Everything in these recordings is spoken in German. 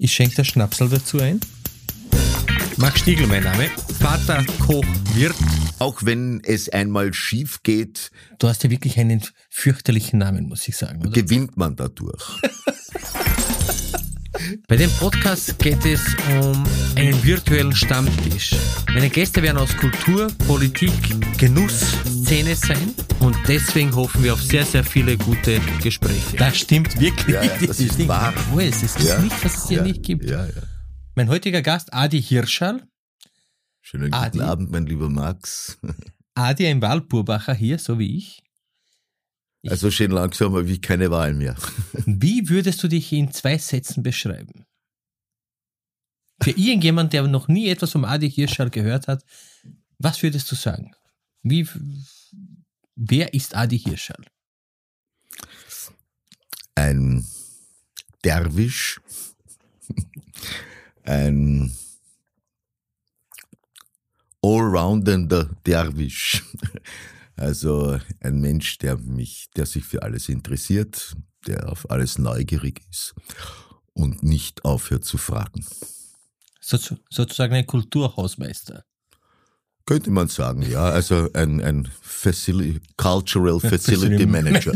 Ich schenke der Schnapsel dazu ein. Max Stiegel, mein Name. Vater, Koch, Wirt. Auch wenn es einmal schief geht, Du hast ja wirklich einen fürchterlichen Namen, muss ich sagen. Oder? gewinnt man dadurch. Bei dem Podcast geht es um einen virtuellen Stammtisch. Meine Gäste werden aus Kultur, Politik, Genuss, Szene sein und deswegen hoffen wir auf sehr, sehr viele gute Gespräche. Das stimmt wirklich. Ja, ja, das ist Ding. wahr. Oh, es ist Ja. nicht, was es hier Ja, nicht gibt. Ja, ja. Mein heutiger Gast, Adi Hirschal. Schönen Adi. guten Abend, mein lieber Max. Adi, ein Wahlburbacher hier, so wie ich. Ich- Also schön langsam habe ich keine Wahl mehr. Wie würdest du dich in zwei Sätzen beschreiben? Für irgendjemand, der noch nie etwas vom Adi Hirschal gehört hat, was würdest du sagen? Wie, wer ist Adi Hirschal? Ein Derwisch, ein allroundender Derwisch. Also ein Mensch, der mich, der sich für alles interessiert, der auf alles neugierig ist und nicht aufhört zu fragen. So, sozusagen ein Kulturhausmeister. Könnte man sagen, ja. Also ein, ein Facili Cultural Facility Facility Manager.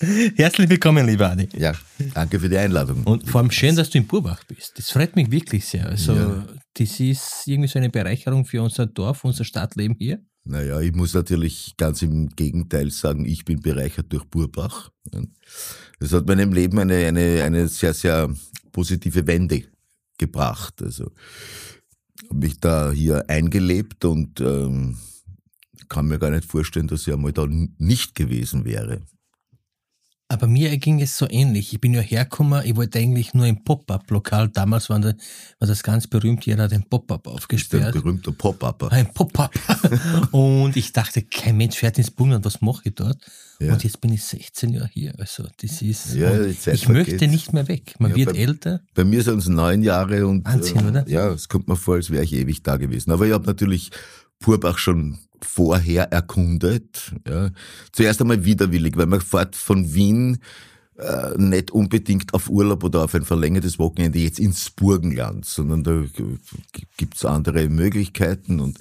Herzlich willkommen, lieber Adi. Ja, danke für die Einladung. Und vor allem schön, dass du in Burbach bist. Das freut mich wirklich sehr. Also, Ja. das ist irgendwie so eine Bereicherung für unser Dorf, unser Stadtleben hier. Naja, ich muss natürlich ganz im Gegenteil sagen, ich bin bereichert durch Burbach. Das hat meinem Leben eine, eine, eine sehr, sehr positive Wende gebracht. Also habe mich da hier eingelebt und ähm, kann mir gar nicht vorstellen, dass ich einmal da nicht gewesen wäre. Aber mir ging es so ähnlich. Ich bin ja hergekommen, ich wollte eigentlich nur ein Pop-Up-Lokal. Damals war, da- war das ganz berühmt, jeder hat ein Pop-Up Der aufgesperrt. berühmte Pop-Upper. Ein Pop-Up. und ich dachte, kein Mensch fährt ins Burgenland, was mache ich dort? Ja. Und jetzt bin ich 16 Jahre hier. Also das ist. Ja, ich möchte nicht mehr weg. Man Ja, wird beim- älter. Bei mir sind es neun Jahre und Wahnsinn, äh, oder? ja, es kommt mir vor, als wäre ich ewig da gewesen. Aber ich habe natürlich Purbach schon vorher erkundet. Ja. Zuerst einmal widerwillig, weil man fährt von Wien äh, nicht unbedingt auf Urlaub oder auf ein verlängertes Wochenende jetzt ins Burgenland, sondern da gibt's andere Möglichkeiten und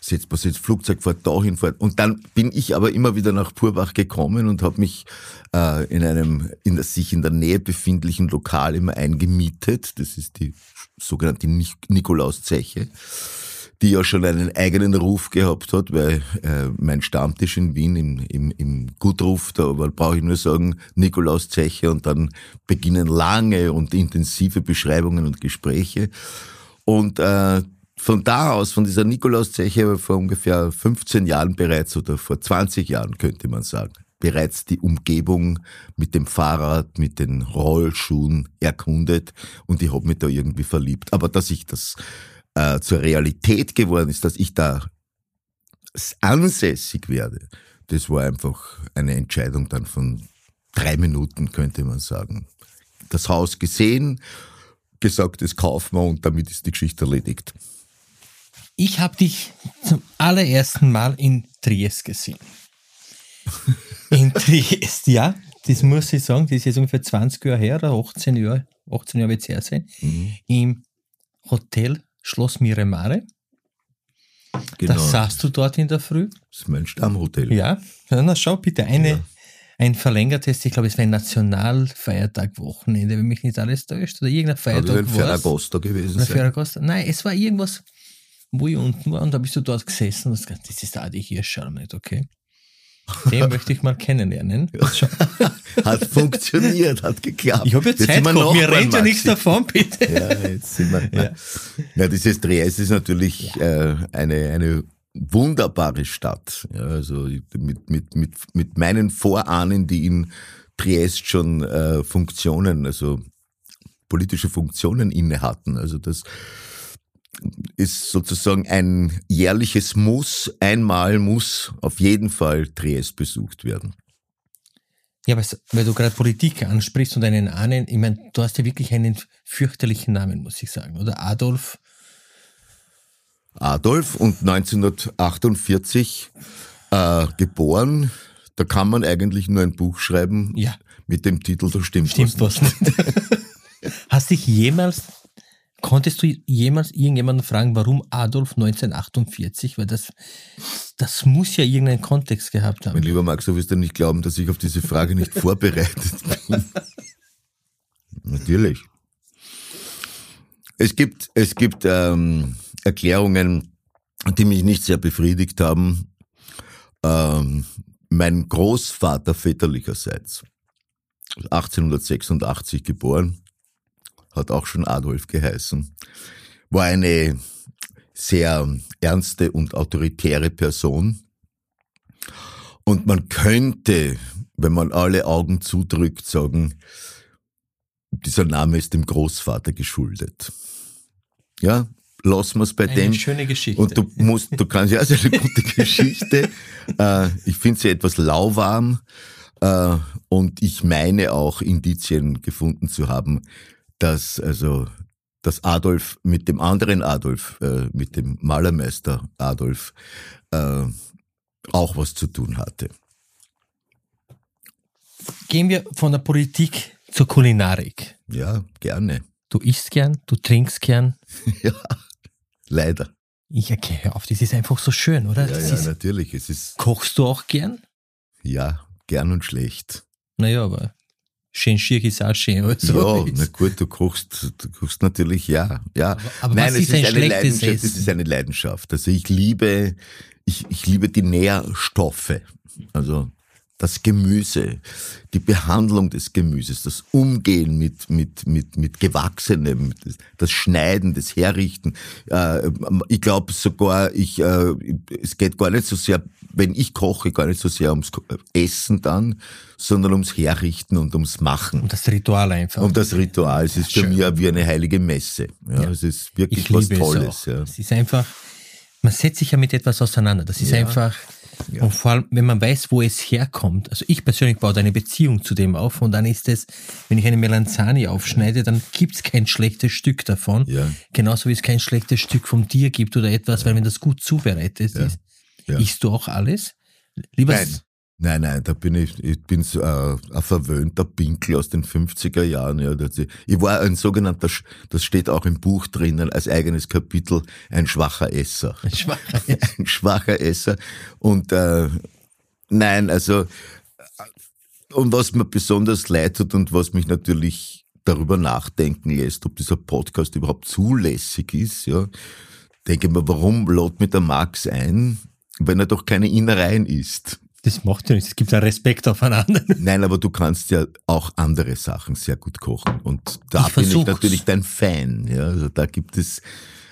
setzt man sich ins Flugzeug, fährt dahin, fährt. Und dann bin ich aber immer wieder nach Purbach gekommen und habe mich äh, in einem in der, sich in der Nähe befindlichen Lokal immer eingemietet. Das ist die sogenannte Nik- Nikolauszeche die ja schon einen eigenen Ruf gehabt hat, weil äh, mein Stammtisch in Wien im, im, im Gutruf, da brauche ich nur sagen, Nikolaus Zeche und dann beginnen lange und intensive Beschreibungen und Gespräche. Und äh, von da aus, von dieser Nikolauszeche vor ungefähr 15 Jahren bereits oder vor 20 Jahren könnte man sagen, bereits die Umgebung mit dem Fahrrad, mit den Rollschuhen erkundet und ich habe mich da irgendwie verliebt. Aber dass ich das äh, zur Realität geworden ist, dass ich da ansässig werde, das war einfach eine Entscheidung dann von drei Minuten, könnte man sagen. Das Haus gesehen, gesagt, das kaufen wir und damit ist die Geschichte erledigt. Ich habe dich zum allerersten Mal in Triest gesehen. In Triest, ja. Das muss ich sagen, das ist jetzt ungefähr 20 Jahre her, oder 18 Jahre, 18 Jahre wird es her sein, Mhm. im Hotel Schloss Miremare. Genau. Da saßt du dort in der Früh. Das ist mein Stammhotel. Ja, na schau bitte, eine, Ja. ein verlängertes, ich glaube, es war ein Nationalfeiertag, Wochenende, wenn mich nicht alles täuscht, oder irgendein Also Feiertag ein war's. Ferragosto gewesen sein. Ferragosto. Nein, es war irgendwas, wo ich unten war und da bist du dort gesessen und hast gesagt, das ist Adi Hirschal nicht, okay? Den möchte ich mal kennenlernen. Hat funktioniert, hat geklappt. Ich habe ja Jetzt Zeit sind wir gehabt, mir rennt ja nichts davon, bitte. Ja, jetzt sind wir. Ja. Ja, dieses Triest ist natürlich äh, eine, eine wunderbare Stadt. Ja, also mit, mit, mit, mit meinen Vorahnen, die in Triest schon äh, Funktionen, also politische Funktionen inne hatten. Also das ist sozusagen ein jährliches Muss. Einmal muss auf jeden Fall Triest besucht werden. Ja, aber weil du gerade Politik ansprichst und einen Ahnen, ich meine, du hast ja wirklich einen fürchterlichen Namen, muss ich sagen, oder? Adolf, Adolf und 1948 äh, geboren. Da kann man eigentlich nur ein Buch schreiben ja, mit dem Titel Da stimmt, stimmt was nicht. Hast dich jemals, konntest du jemals irgendjemanden fragen, warum Adolf 1948? Weil das, das muss ja irgendeinen Kontext gehabt haben. Mein lieber Max, du wirst ja nicht glauben, dass ich auf diese Frage nicht vorbereitet bin. Natürlich. Es gibt, es gibt ähm, Erklärungen, die mich nicht sehr befriedigt haben. Ähm, mein Großvater väterlicherseits, 1886 geboren, hat auch schon Adolf geheißen, war eine sehr ernste und autoritäre Person. Und man könnte, wenn man alle Augen zudrückt, sagen, dieser Name ist dem Großvater geschuldet. Ja, lassen wir es bei Eine dem. schöne Geschichte. Und du musst, du kannst ja, also eine gute Geschichte. äh, ich finde sie etwas lauwarm. Äh, und ich meine auch Indizien gefunden zu haben, dass also dass Adolf mit dem anderen Adolf, äh, mit dem Malermeister Adolf, äh, auch was zu tun hatte. Gehen wir von der Politik zur Kulinarik. Ja, gerne. Du isst gern, du trinkst gern. ja, leider. Ich okay, hör auf, das ist einfach so schön, oder? Ja, das ja, ist, natürlich. Es ist, kochst du auch gern? ja, gern und schlecht. Naja, aber schön schier ist auch schön. Also, ja, na gut, du kochst, du kochst natürlich, ja, ja. aber Nein, was es ist ein eine schlechtes Leidenschaft, es Essen? ist eine Leidenschaft. Also ich liebe, ich, ich liebe die Nährstoffe. Also das Gemüse, die Behandlung des Gemüses, das Umgehen mit, mit, mit, mit Gewachsenem, das, Schneiden, das Herrichten. Äh, ich glaube sogar, ich, äh, es geht gar nicht so sehr, wenn ich koche, gar nicht so sehr ums Essen dann, sondern ums Herrichten und ums Machen. Und das Ritual einfach. Und das Ritual, es ist für Schön. mich wie eine heilige Messe. Ja, Ja. Es ist wirklich ich was liebe Tolles. es. Ja. Es ist einfach, man setzt sich ja mit etwas auseinander. Das ist Ja. einfach, Ja. und vor allem, wenn man weiß, wo es herkommt. Also ich persönlich baue eine Beziehung zu dem auf und dann ist es, wenn ich eine Melanzani aufschneide, dann gibt's kein schlechtes Stück davon. Ja. Genauso wie es kein schlechtes Stück vom Tier gibt oder etwas, weil wenn das gut zubereitet Ja. ist, Ja. isst du auch alles? Lieber Nein. Nein, nein, da bin ich, ich bin so äh, ein verwöhnter Pinkel aus den 50er Jahren. Ja. Ich war ein sogenannter, das steht auch im Buch drinnen als eigenes Kapitel, ein schwacher Esser. schwacher ein schwacher Esser. Und äh, nein, also und was mir besonders leid tut und was mich natürlich darüber nachdenken lässt, ob dieser Podcast überhaupt zulässig ist, ja, denke mir, warum lädt mir der Max ein, wenn er doch keine Innereien isst? Das macht ja nichts. Es gibt ja Respekt aufeinander. Nein, aber du kannst ja auch andere Sachen sehr gut kochen. Und da Ich bin ich versuch's. natürlich dein Fan. Ja, also da gibt es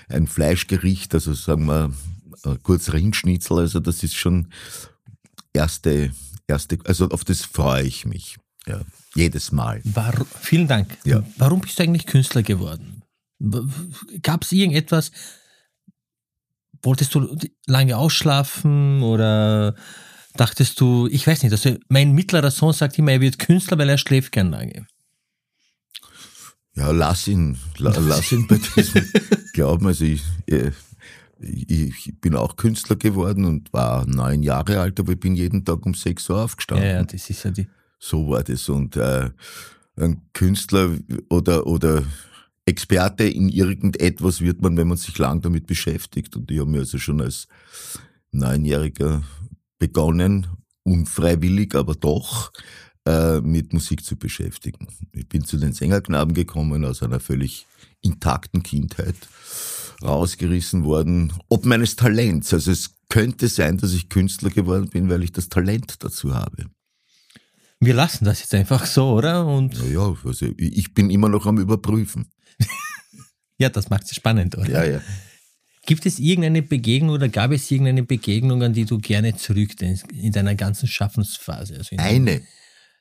ein Fleischgericht, also sagen wir kurz Rindschnitzel, also das ist schon erste, erste, also auf das freue ich mich. Ja, jedes Mal. Warum, vielen Dank. Ja. Warum bist du eigentlich Künstler geworden? Gab es irgendetwas? Wolltest du lange ausschlafen oder dachtest du, ich weiß nicht, also mein mittlerer Sohn sagt immer, er wird Künstler, weil er schläft gern lange. Ja, lass ihn, la, lass ihn bei diesem glauben. Also ich, äh, ich, ich bin auch Künstler geworden und war neun Jahre alt, aber ich bin jeden Tag um sechs Uhr Ja, aufgestanden. ja, das ist ja die. So war das. Und äh, ein Künstler oder, oder Experte in irgendetwas wird man, wenn man sich lang damit beschäftigt. Und ich habe mir also schon als Neunjähriger begonnen, unfreiwillig, aber doch, äh, mit Musik zu beschäftigen. Ich bin zu den Sängerknaben gekommen aus einer völlig intakten Kindheit, rausgerissen worden, ob meines Talents. Also es könnte sein, dass ich Künstler geworden bin, weil ich das Talent dazu habe. Wir lassen das jetzt einfach so, oder? Und Ja, also ich bin immer noch am Überprüfen. ja, das macht es spannend, oder? Ja, ja. Gibt es irgendeine Begegnung oder gab es irgendeine Begegnung, an die du gerne zurückdenkst in deiner ganzen Schaffensphase? Also in Eine.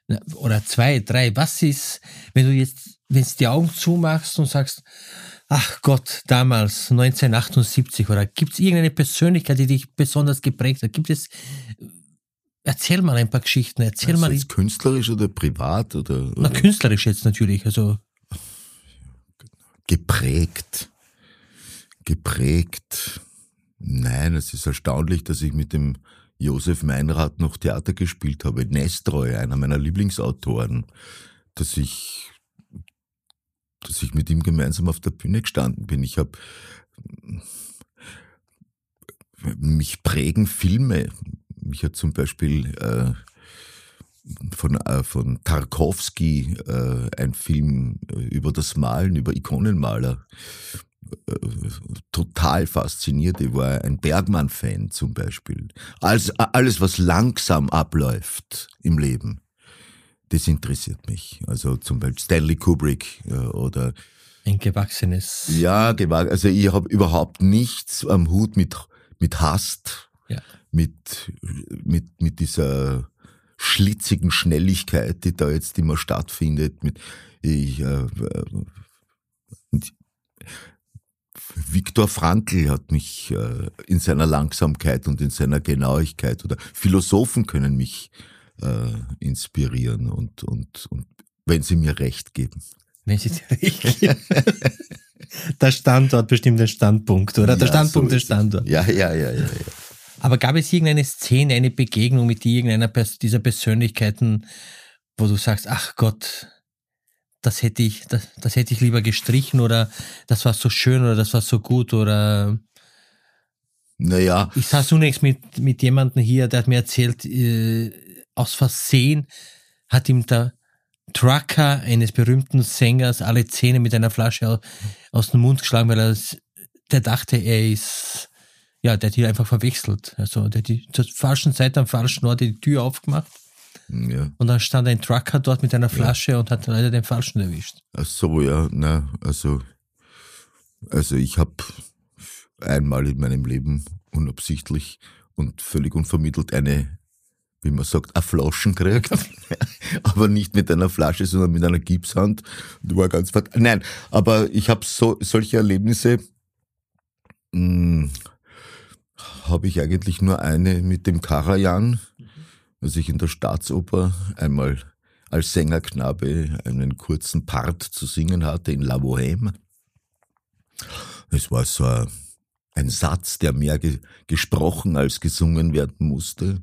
Na, Oder zwei, drei. Was ist, wenn du jetzt, wenn du die Augen zumachst und sagst, ach Gott, damals, 1978, oder gibt es irgendeine Persönlichkeit, die dich besonders geprägt hat? Gibt es, erzähl mal ein paar Geschichten, erzähl Also mal, jetzt künstlerisch oder privat oder, na, oder künstlerisch jetzt natürlich, also, geprägt. Geprägt. Nein, es ist erstaunlich, dass ich mit dem Josef Meinrad noch Theater gespielt habe. Nestroy, einer meiner Lieblingsautoren, dass ich, dass ich mit ihm gemeinsam auf der Bühne gestanden bin. Ich habe mich prägen Filme. Mich hat zum Beispiel äh, von, äh, von Tarkovsky äh, ein Film äh, über das Malen, über Ikonenmaler total fasziniert. Ich war ein Bergmann-Fan zum Beispiel. Alles, alles, was langsam abläuft im Leben, das interessiert mich. Also zum Beispiel Stanley Kubrick äh, oder ein gewachsenes. Ja, gewachsen. Also ich habe überhaupt nichts am Hut mit, mit Hast, ja. mit, mit, mit dieser schlitzigen Schnelligkeit, die da jetzt immer stattfindet. Mit, ich, äh, Viktor Frankl hat mich äh, in seiner Langsamkeit und in seiner Genauigkeit oder Philosophen können mich äh, inspirieren und, und, und wenn sie mir recht geben. Wenn sie dir recht geben. der Standort bestimmt den Standpunkt, oder? Der ja, Standpunkt so der Standort. Ja, ja, ja, ja, ja. Aber gab es irgendeine Szene, eine Begegnung mit irgendeiner dieser Persönlichkeiten, wo du sagst, ach Gott, das hätte ich, das, das hätte ich lieber gestrichen oder das war so schön oder das war so gut oder naja. Ich saß zunächst mit, mit jemandem hier, der hat mir erzählt, äh, aus Versehen hat ihm der Trucker eines berühmten Sängers alle Zähne mit einer Flasche aus, aus dem Mund geschlagen, weil er der dachte, er ist, ja, der hat die einfach verwechselt. Also der hat die zur falschen Zeit am falschen Ort die Tür aufgemacht ja. Und dann stand ein Trucker dort mit einer Flasche ja. und hat leider den Falschen erwischt. Ach so, ja, na, also, also ich habe einmal in meinem Leben unabsichtlich und völlig unvermittelt eine, wie man sagt, eine Flaschen gekriegt. aber nicht mit einer Flasche, sondern mit einer Gipshand. Die war ganz vert Nein, aber ich habe so, solche Erlebnisse, hm, habe ich eigentlich nur eine mit dem Karajan als ich in der Staatsoper einmal als Sängerknabe einen kurzen Part zu singen hatte in La Bohème. Es war so ein Satz, der mehr ge gesprochen als gesungen werden musste.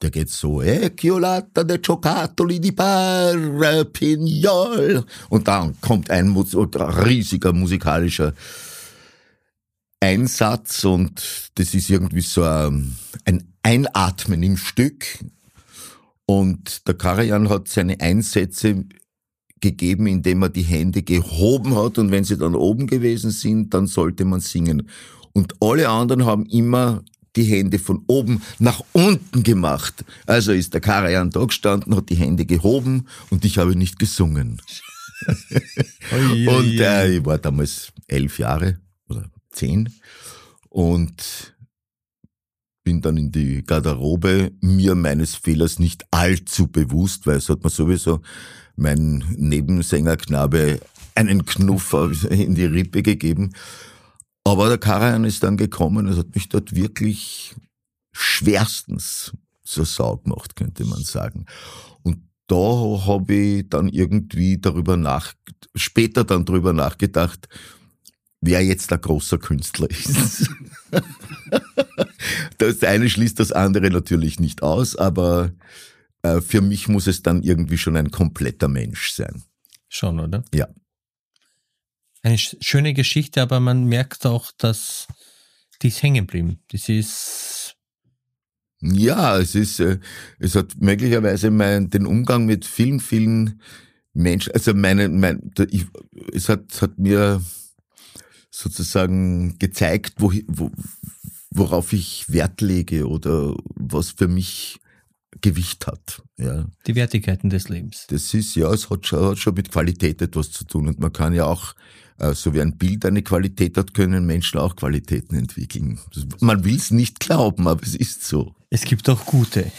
Der geht so, e chiolata de giocattoli di par, pignol. Und dann kommt ein riesiger musikalischer Einsatz und das ist irgendwie so ein Einatmen im Stück und der Karajan hat seine Einsätze gegeben, indem er die Hände gehoben hat und wenn sie dann oben gewesen sind, dann sollte man singen. Und alle anderen haben immer die Hände von oben nach unten gemacht. Also ist der Karajan da gestanden, hat die Hände gehoben und ich habe nicht gesungen. und äh, ich war damals elf Jahre oder zehn und bin dann in die Garderobe, mir meines Fehlers nicht allzu bewusst, weil es hat mir sowieso mein Nebensängerknabe einen Knuff in die Rippe gegeben. Aber der Karajan ist dann gekommen, es hat mich dort wirklich schwerstens zur Sau gemacht, könnte man sagen. Und da habe ich dann irgendwie darüber nach, später dann darüber nachgedacht, wer jetzt der großer Künstler ist. das eine schließt das andere natürlich nicht aus, aber äh, für mich muss es dann irgendwie schon ein kompletter Mensch sein. Schon, oder? Ja. Eine schöne Geschichte, aber man merkt auch, dass die ist hängen geblieben. Das ist ja, es ist, äh, es hat möglicherweise mein, den Umgang mit vielen, vielen Menschen, also meine, mein, ich, es hat, hat mir sozusagen gezeigt, wo, wo, worauf ich Wert lege oder was für mich Gewicht hat. Ja. Die Wertigkeiten des Lebens. Das ist, ja, es hat schon, hat schon mit Qualität etwas zu tun. Und man kann ja auch, äh, so wie ein Bild eine Qualität hat, können Menschen auch Qualitäten entwickeln. Man will es nicht glauben, aber es ist so. Es gibt auch gute.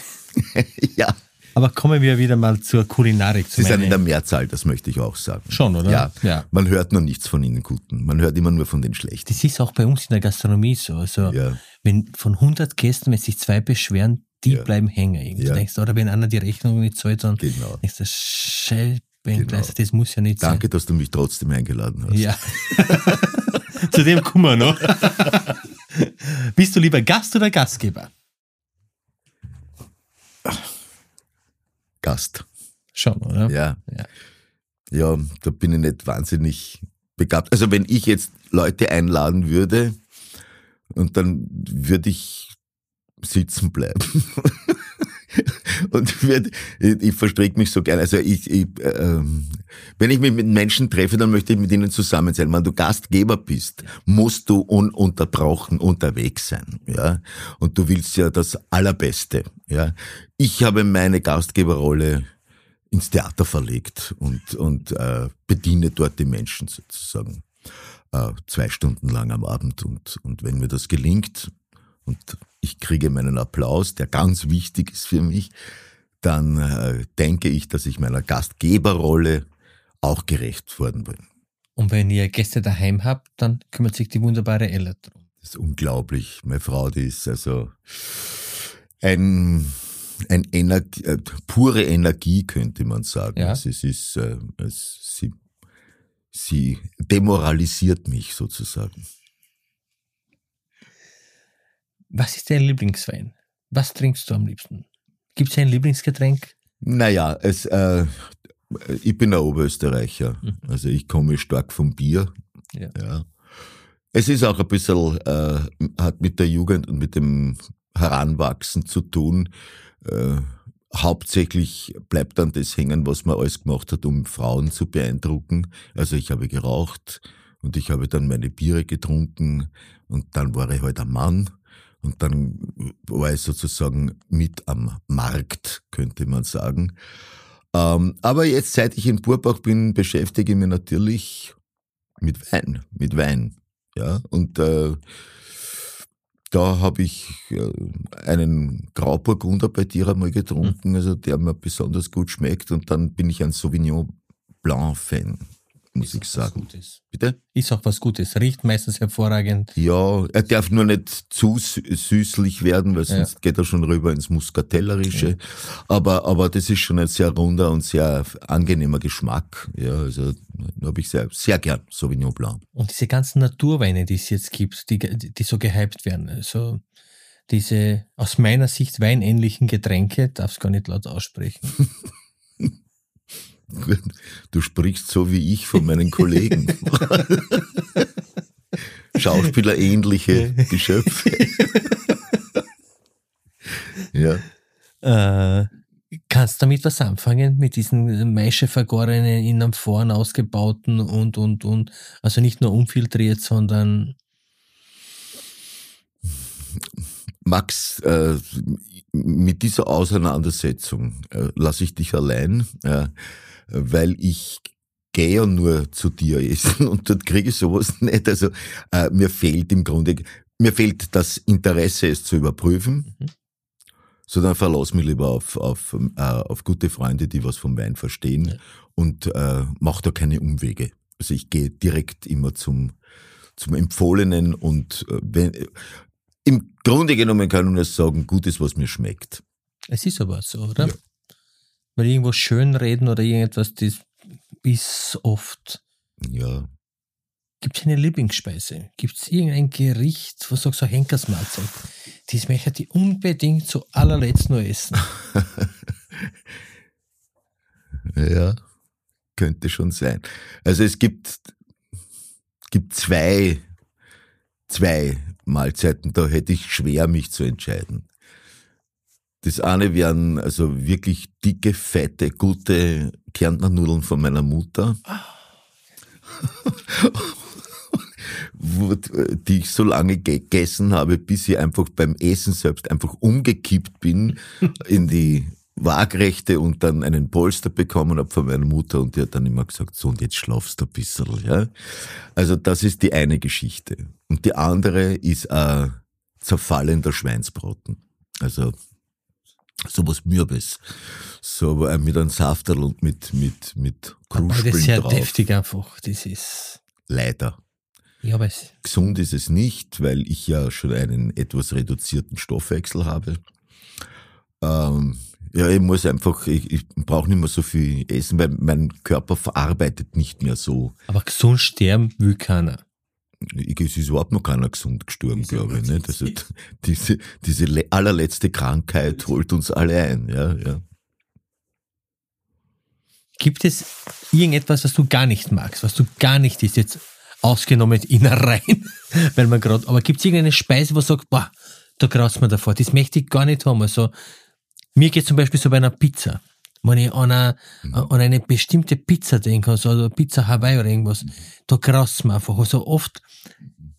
ja. Aber kommen wir wieder mal zur Kulinarik. Sie sind in der Mehrzahl, das möchte ich auch sagen. Schon, oder? Ja. ja. Man hört nur nichts von ihnen Guten. Man hört immer nur von den Schlechten. Das ist auch bei uns in der Gastronomie so. Also, ja. wenn von 100 Gästen, wenn sich zwei beschweren, die ja. bleiben hängen. Ja. Denkst, oder wenn einer die Rechnung nicht zahlt, dann genau. denkst du, Scheibe, genau. das muss ja nicht Danke, sein. Danke, dass du mich trotzdem eingeladen hast. Ja. Zu dem Kummer noch. Bist du lieber Gast oder Gastgeber? Gast. Schon, oder? Ja. ja. ja, da bin ich nicht wahnsinnig begabt. Also wenn ich jetzt Leute einladen würde und dann würde ich sitzen bleiben. und wird, ich, ich verstricke mich so gerne. Also ich, ich äh, wenn ich mich mit Menschen treffe, dann möchte ich mit ihnen zusammen sein. Wenn du Gastgeber bist, musst du ununterbrochen unterwegs sein, ja. Und du willst ja das Allerbeste, ja. Ich habe meine Gastgeberrolle ins Theater verlegt und und äh, bediene dort die Menschen sozusagen äh, zwei Stunden lang am Abend und und wenn mir das gelingt und ich kriege meinen Applaus, der ganz wichtig ist für mich, dann äh, denke ich, dass ich meiner Gastgeberrolle auch gerecht worden bin. Und wenn ihr Gäste daheim habt, dann kümmert sich die wunderbare Ella drum. Das ist unglaublich. Meine Frau, die ist also ein, ein Energie, äh, pure Energie, könnte man sagen. Ja. Also es ist, äh, es, sie, sie demoralisiert mich sozusagen. Was ist dein Lieblingswein? Was trinkst du am liebsten? Gibt es ein Lieblingsgetränk? Naja, es, äh, ich bin ein Oberösterreicher. Mhm. Also ich komme stark vom Bier. Ja. ja. Es ist auch ein bisschen, äh, hat mit der Jugend und mit dem Heranwachsen zu tun. Äh, hauptsächlich bleibt dann das hängen, was man alles gemacht hat, um Frauen zu beeindrucken. Also ich habe geraucht und ich habe dann meine Biere getrunken und dann war ich halt ein Mann und dann war ich sozusagen mit am Markt, könnte man sagen. Ähm, aber jetzt, seit ich in Burbach bin, beschäftige ich mich natürlich mit Wein, mit Wein. Ja, und äh, da habe ich äh, einen Grauburgunder bei dir einmal getrunken, mhm. also der mir besonders gut schmeckt. Und dann bin ich ein Sauvignon Blanc-Fan muss ist ich sagen. Bitte? Ist auch was Gutes. Riecht meistens hervorragend. Ja, er darf nur nicht zu süßlich werden, weil sonst ja. geht er schon rüber ins Muskatellerische. Ja. Aber, aber das ist schon ein sehr runder und sehr angenehmer Geschmack. Ja, also habe ich sehr, sehr gern Sauvignon Blanc. Und diese ganzen Naturweine, die es jetzt gibt, die, die so gehypt werden, also diese aus meiner Sicht weinähnlichen Getränke, darf es gar nicht laut aussprechen. Du sprichst so wie ich von meinen Kollegen. Schauspieler ähnliche Geschöpfe. ja. Äh, kannst du damit was anfangen? Mit diesen Maischevergorenen in einem Vorn ausgebauten und, und, und. Also nicht nur unfiltriert, sondern. Max, äh, mit dieser Auseinandersetzung äh, lasse ich dich allein. Äh, weil ich gehe ja nur zu dir essen und dort kriege ich sowas nicht. Also äh, mir fehlt im Grunde, mir fehlt das Interesse, es zu überprüfen. Mhm. So dann verlass mich lieber auf, auf, äh, auf gute Freunde, die was vom Wein verstehen ja. und äh, mach da keine Umwege. Also ich gehe direkt immer zum, zum Empfohlenen und äh, wenn, im Grunde genommen kann ich nur sagen, gut ist, was mir schmeckt. Es ist aber so, oder? Ja. Weil irgendwo schönreden oder irgendetwas, das ist oft. Ja. Gibt es eine Lieblingsspeise? Gibt es irgendein Gericht, du sagst, so Henkersmahlzeit? Das möchte ich unbedingt zu allerletzt nur essen. ja, könnte schon sein. Also es gibt, gibt zwei, zwei Mahlzeiten, da hätte ich schwer, mich zu entscheiden. Das eine wären also wirklich dicke, fette, gute Kärntnernudeln von meiner Mutter. die ich so lange gegessen habe, bis ich einfach beim Essen selbst einfach umgekippt bin in die Waagrechte und dann einen Polster bekommen habe von meiner Mutter und die hat dann immer gesagt, so und jetzt schlafst du ein bisschen. Ja? Also das ist die eine Geschichte. Und die andere ist ein zerfallender Schweinsbraten. Also sowas Mürbes. So äh, mit einem Safterl und mit, mit, mit Kruspeln Das ist sehr drauf. deftig einfach, das ist. Leider. Ja, aber es Gesund ist es nicht, weil ich ja schon einen etwas reduzierten Stoffwechsel habe. Ähm, ja, ich muss einfach, ich, ich brauche nicht mehr so viel essen, weil mein Körper verarbeitet nicht mehr so. Aber gesund sterben will keiner es ist überhaupt noch keiner gesund gestorben, glaube ich. Nicht? Also diese, diese allerletzte Krankheit holt uns alle ein. Ja, ja. Gibt es irgendetwas, was du gar nicht magst, was du gar nicht isst, jetzt ausgenommen Innereien, weil man gerade, aber gibt es irgendeine Speise, wo du sagst, boah, da graust man davor, das möchte ich gar nicht haben. Also, mir geht zum Beispiel so bei einer Pizza. Wenn ich an eine, an eine bestimmte Pizza denke, also Pizza Hawaii oder irgendwas, da graust mir einfach. Also oft,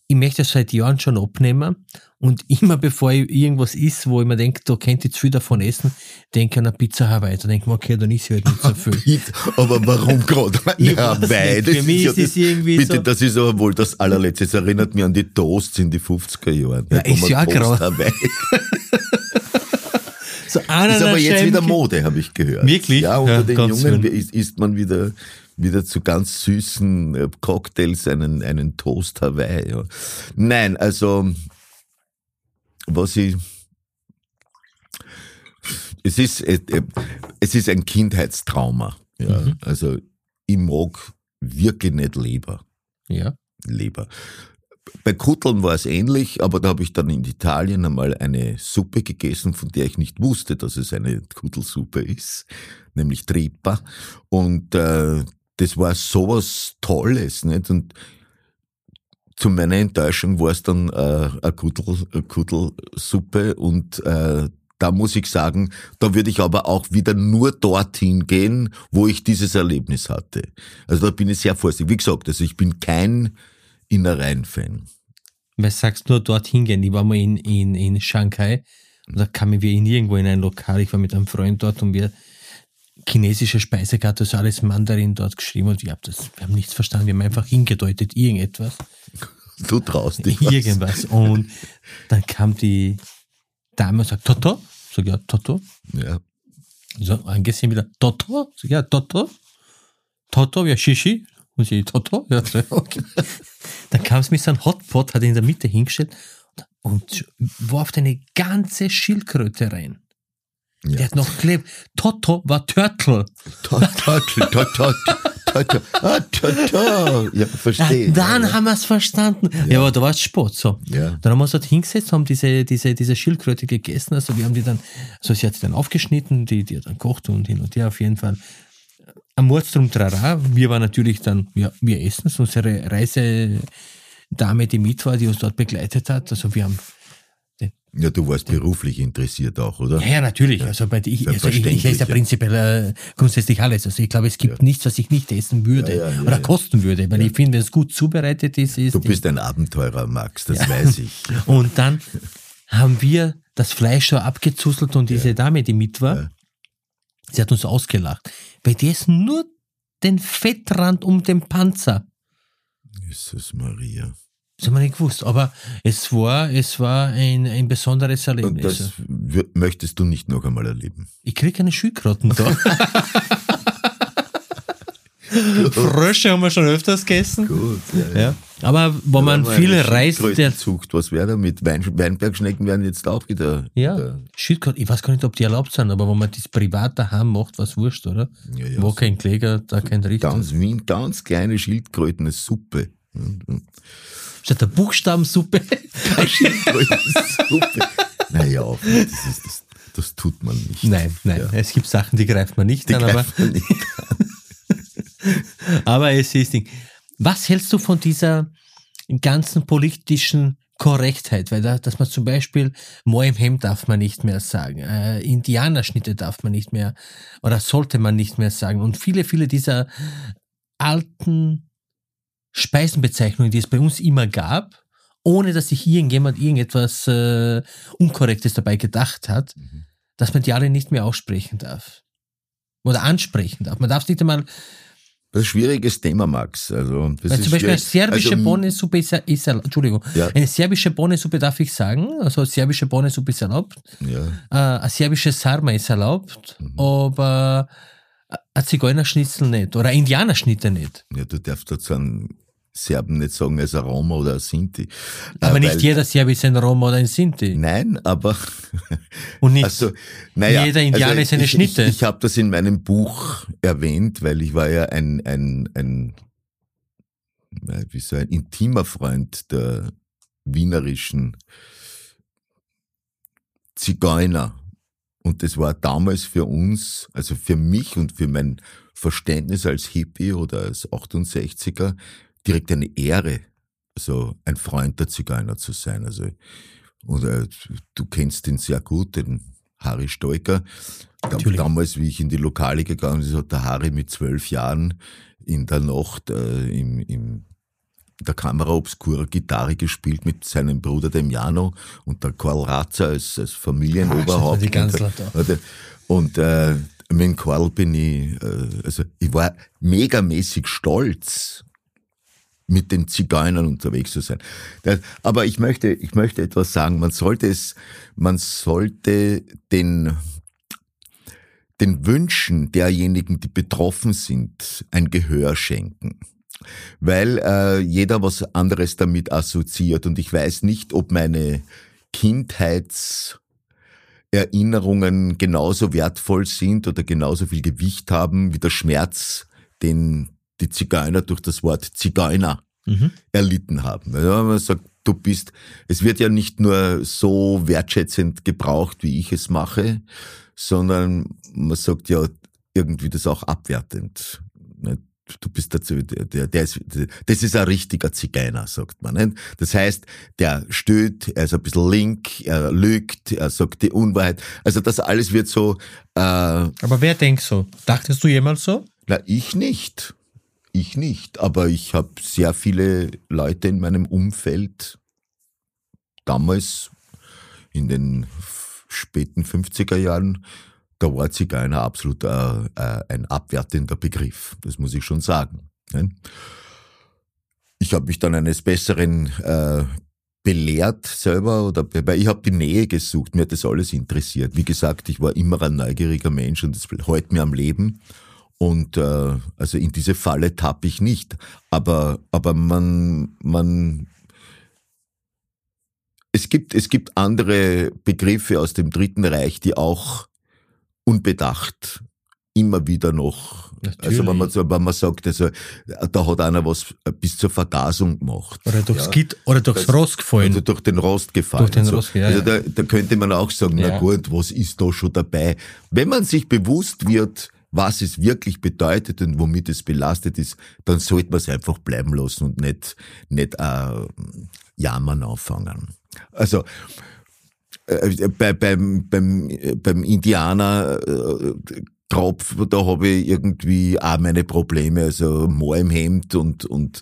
ich möchte das seit Jahren schon abnehmen und immer bevor ich irgendwas isst, wo ich mir denke, da könnte ich zu viel davon essen, denke ich an eine Pizza Hawaii. Da denke ich mir, okay, dann ist ich halt nicht so viel. aber warum gerade Hawaii? nicht. Für mich ist das irgendwie bitte, so- das ist aber wohl das allerletzte. Das erinnert mich an die Toasts in die 50er Jahren. Ja, ist ja Toast grad. So Ist aber jetzt wieder Mode, habe ich gehört. Wirklich? Ja, unter Ja, den Jungen isst, isst man wieder, wieder zu ganz süßen äh, Cocktails einen, einen Toast Hawaii. Ja. Nein, also, was ich, es ist, äh, äh, es ist ein Kindheitstrauma. Ja. Mhm. Also, ich mag wirklich nicht Leber. Ja. Leber. Bei Kutteln war es ähnlich, aber da habe ich dann in Italien einmal eine Suppe gegessen, von der ich nicht wusste, dass es eine Kuttelsuppe ist, nämlich Tripa. Und äh, das war sowas Tolles. Nicht? Und zu meiner Enttäuschung war es dann äh, eine, Kuttel, eine Kuttelsuppe und äh, da muss ich sagen, da würde ich aber auch wieder nur dorthin gehen, wo ich dieses Erlebnis hatte. Also da bin ich sehr vorsichtig. Wie gesagt, also ich bin kein Innereien-Fan. Weil du sagst nur dorthin gehen. Ich war mal in, in, in Shanghai und da kamen wir in irgendwo in ein Lokal. Ich war mit einem Freund dort und wir chinesische Speisekarte, also alles Mandarin dort geschrieben und wir haben, das, wir haben nichts verstanden. Wir haben einfach hingedeutet, irgendetwas. Du traust dich was. Irgendwas. Und dann kam die Dame und sagt, Toto? Sag ja, Toto. Ja. So, angesehen wieder, Toto? Sag ja, Toto. Toto, ja, Shishi. Und sie, Toto? Ja, okay. Dann kam es mit so einem Hotpot, hat ihn in der Mitte hingestellt und warf eine ganze Schildkröte rein. Ja. Der hat noch gelebt. Toto war Turtle. Turtle, Turtle, Turtle, ah, Turtle. Ja, Ja, verstehe. dann ja, haben wir es verstanden. Ja, aber da war es Sport. So. Ja. Dann haben wir uns dort hingesetzt, haben diese, diese, diese Schildkröte gegessen. Also wir haben die dann, also sie hat sie dann aufgeschnitten, die, die hat dann gekocht und hin und her auf jeden Fall. Am Mordstrom Trara, wir waren natürlich dann, ja, wir essen es, unsere Reisedame, die mit war, die uns dort begleitet hat. Also wir haben, ja, du warst beruflich interessiert auch, oder? ja, ja natürlich, also, bei, ich, also ich, ich esse ja ja. prinzipiell äh, grundsätzlich alles. Also ich glaube, es gibt nichts, was ich nicht essen würde Ja, ja, ja, oder ja. kosten würde, weil ich finde, wenn es gut zubereitet ist, ist Du bist ein Abenteurer, Max, das weiß ich. Und dann haben wir das Fleisch so abgezuzelt und diese Dame, die mit war, Ja. Sie hat uns ausgelacht. Bei der ist nur den Fettrand um den Panzer. Jesus Maria. Das haben wir nicht gewusst. Aber es war, es war ein, ein besonderes Und Erlebnis. das w- möchtest du nicht noch einmal erleben. Ich kriege keine Schildkröten da. Frösche haben wir schon öfters gegessen. Gut, ja. Ja. Aber wo man viel reist, der, Zucht, was wäre da mit Wein, Weinbergschnecken werden jetzt auch wieder. ja, Schildkröten, ich weiß gar nicht, ob die erlaubt sind, aber wenn man das privat daheim macht, was wurscht, oder? Ja, ja, Wo so- kein Kläger, da kein Richter. ganz Wien, ganz kleine Schildkröten, eine Suppe. Statt der Buchstabensuppe. Schildkrötensuppe. naja, das, ist, das, das tut man nicht. nein, nein, Ja. es gibt Sachen, die greift man nicht Die an, aber, man nicht. aber es ist Ding. Was hältst du von dieser ganzen politischen Korrektheit? Weil da, dass man zum Beispiel Moi im Hemd darf man nicht mehr sagen, äh, Indianerschnitte darf man nicht mehr oder sollte man nicht mehr sagen und viele, viele dieser alten Speisenbezeichnungen, die es bei uns immer gab, ohne dass sich irgendjemand irgendetwas äh, Unkorrektes dabei gedacht hat, Mhm. dass man die alle nicht mehr aussprechen darf. Oder ansprechen darf. Man darf es nicht einmal, Das ist ein schwieriges Thema, Max. Also, das weil ist zum Beispiel eine serbische also, Bohnensuppe ist, ist erlaubt. Entschuldigung. Ja. Eine serbische Bohnensuppe darf ich sagen. Also serbische Bohnensuppe ist erlaubt. Ja, Äh, ein serbisches Sarma ist erlaubt. Mhm. Aber ein Zigeunerschnitzel nicht. Oder ein Indianerschnitte nicht. ja, du darfst dazu einen Serben nicht sagen als ein Roma oder ein Sinti. Aber Äh, nicht weil- jeder Serb ist ein Roma oder ein Sinti. Nein, aber Und nicht also, naja, Jeder Indianer also ist eine ich, Schnitte. Ich, ich habe das in meinem Buch erwähnt, weil ich war ja ein, ein, ein äh, wie so ein intimer Freund der wienerischen Zigeuner. Und das war damals für uns, also für mich und für mein Verständnis als Hippie oder als 68er direkt eine Ehre, so ein Freund der Zigeuner zu sein. Also, oder du kennst ihn sehr gut, den Harry Stoiker. Natürlich. Damals, wie ich in die Lokale gegangen bin, hat der Harry mit zwölf Jahren in der Nacht äh, im, im der Kamera Obscura Gitarre gespielt mit seinem Bruder dem Jano und der Karl Ratzer als, als Familienoberhaupt. und, und äh, mit dem Karl bin ich, äh, also ich war megamäßig stolz, mit den Zigeunern unterwegs zu sein. Das, aber ich möchte, ich möchte etwas sagen. Man sollte es, man sollte den, den Wünschen derjenigen, die betroffen sind, ein Gehör schenken. Weil äh, jeder was anderes damit assoziiert. Und ich weiß nicht, ob meine Kindheitserinnerungen genauso wertvoll sind oder genauso viel Gewicht haben wie der Schmerz, den die Zigeuner durch das Wort Zigeuner mhm. erlitten haben. Ja, man sagt, du bist, es wird ja nicht nur so wertschätzend gebraucht, wie ich es mache, sondern man sagt ja irgendwie das auch abwertend. Du bist dazu, der, der ist, das ist ein richtiger Zigeuner, sagt man. Nicht? Das heißt, der stöht, er ist ein bisschen link, er lügt, er sagt die Unwahrheit. Also das alles wird so. Äh, Aber wer denkt so? Dachtest du jemals so? Na, ich nicht. Ich nicht, aber ich habe sehr viele Leute in meinem Umfeld damals in den späten 50er Jahren, da war Zigeuner absolut äh, äh, ein abwertender Begriff, das muss ich schon sagen. Ne? Ich habe mich dann eines Besseren äh, belehrt selber oder weil ich habe die Nähe gesucht, mir hat das alles interessiert. Wie gesagt, ich war immer ein neugieriger Mensch und das hält mir am Leben. Und äh, also in diese Falle tappe ich nicht. Aber, aber man, man es gibt, es gibt andere Begriffe aus dem Dritten Reich, die auch unbedacht immer wieder noch, Natürlich. also wenn man, wenn man sagt, also, da hat einer was bis zur Vergasung gemacht. Oder durchs, ja. Git, oder durchs das, Rost gefallen. Also durch den Rost gefallen. Durch den so. Rost, ja, also da, da könnte man auch sagen, ja. na gut, was ist da schon dabei? Wenn man sich bewusst wird, was es wirklich bedeutet und womit es belastet ist, dann sollte man es einfach bleiben lassen und nicht, nicht äh, jammern anfangen. Also äh, bei, beim, beim, beim Indianer äh, Tropf, da habe ich irgendwie auch meine Probleme, also Moor im Hemd und, und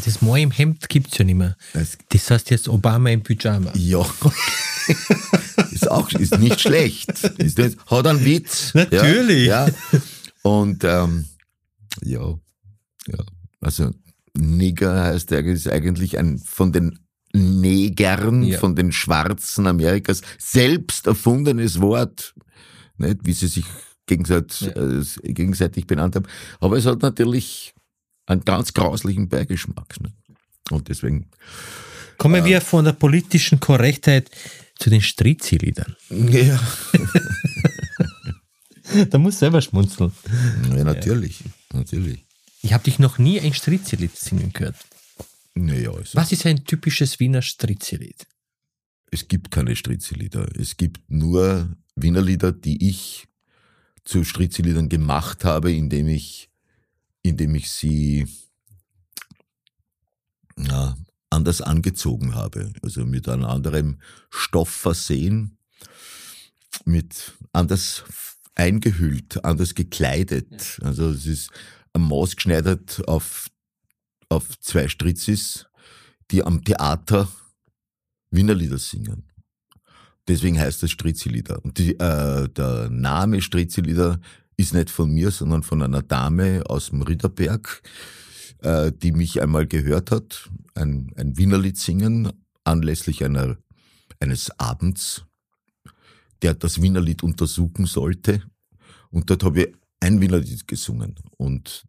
das Moor im Hemd gibt's ja nicht mehr. Das, das heißt jetzt Obama im Pyjama. Ja. ist auch ist nicht schlecht. Ist nicht, hat einen Witz. Natürlich. Ja, ja. Und ähm, ja, ja. Also Nigger heißt ist eigentlich ein von den Negern, ja. von den Schwarzen Amerikas selbst erfundenes Wort, nicht, wie sie sich gegenseitig, ja. äh, gegenseitig benannt haben. Aber es hat natürlich einen ganz grauslichen Beigeschmack. Ne? Und deswegen. Kommen äh, wir von der politischen Korrektheit zu den Strizi-Liedern. Ja. da muss selber schmunzeln. Ja, natürlich. Ja. natürlich. Ich habe dich noch nie ein Strizi-Lied singen gehört. Naja, also. Was ist ein typisches Wiener Strizi-Lied? Es gibt keine Strizi-Lieder. Es gibt nur Wiener Lieder, die ich zu Strizi-Liedern gemacht habe, indem ich, indem ich sie ja, anders angezogen habe. Also mit einem anderen Stoff versehen, mit anders eingehüllt, anders gekleidet. Also es ist ein Maß geschneidert auf, auf zwei Stritzis, die am Theater Wienerlieder singen. Deswegen heißt das Stritzilieder. Und die, äh, der Name Stritzilieder ist nicht von mir, sondern von einer Dame aus dem Ritterberg, äh, die mich einmal gehört hat, ein, ein Wienerlied singen, anlässlich einer, eines Abends, der das Wienerlied untersuchen sollte. Und dort habe ich ein Wienerlied gesungen. Und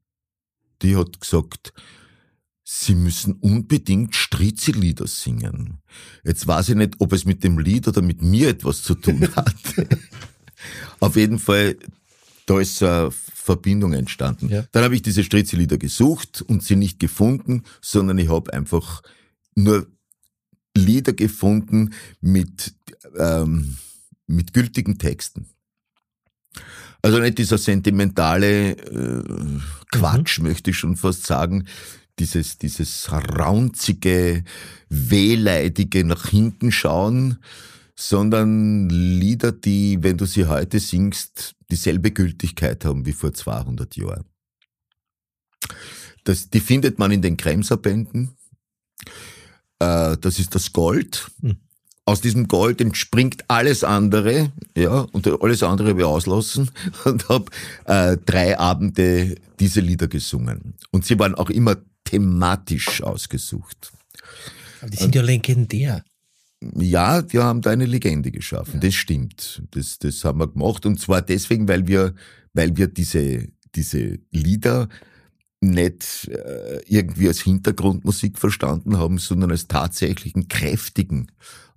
die hat gesagt, Sie müssen unbedingt Strizi-Lieder singen. Jetzt weiß ich nicht, ob es mit dem Lied oder mit mir etwas zu tun hat. Auf jeden Fall, da ist eine Verbindung entstanden. Ja. Dann habe ich diese Strizi-Lieder gesucht und sie nicht gefunden, sondern ich habe einfach nur Lieder gefunden mit, ähm, mit gültigen Texten. Also nicht dieser sentimentale äh, Quatsch, mhm. möchte ich schon fast sagen. Dieses, dieses raunzige, wehleidige nach hinten schauen, sondern Lieder, die, wenn du sie heute singst, dieselbe Gültigkeit haben wie vor 200 Jahren. Das, die findet man in den Kremser-Bänden. Äh, das ist das Gold. Mhm. Aus diesem Gold entspringt alles andere, ja, und alles andere habe ich auslassen und habe äh, drei Abende diese Lieder gesungen. Und sie waren auch immer thematisch ausgesucht. Aber die sind und, ja legendär. Ja, die haben da eine Legende geschaffen. Ja. Das stimmt. Das, das haben wir gemacht. Und zwar deswegen, weil wir, weil wir diese, diese Lieder nicht äh, irgendwie als Hintergrundmusik verstanden haben, sondern als tatsächlichen kräftigen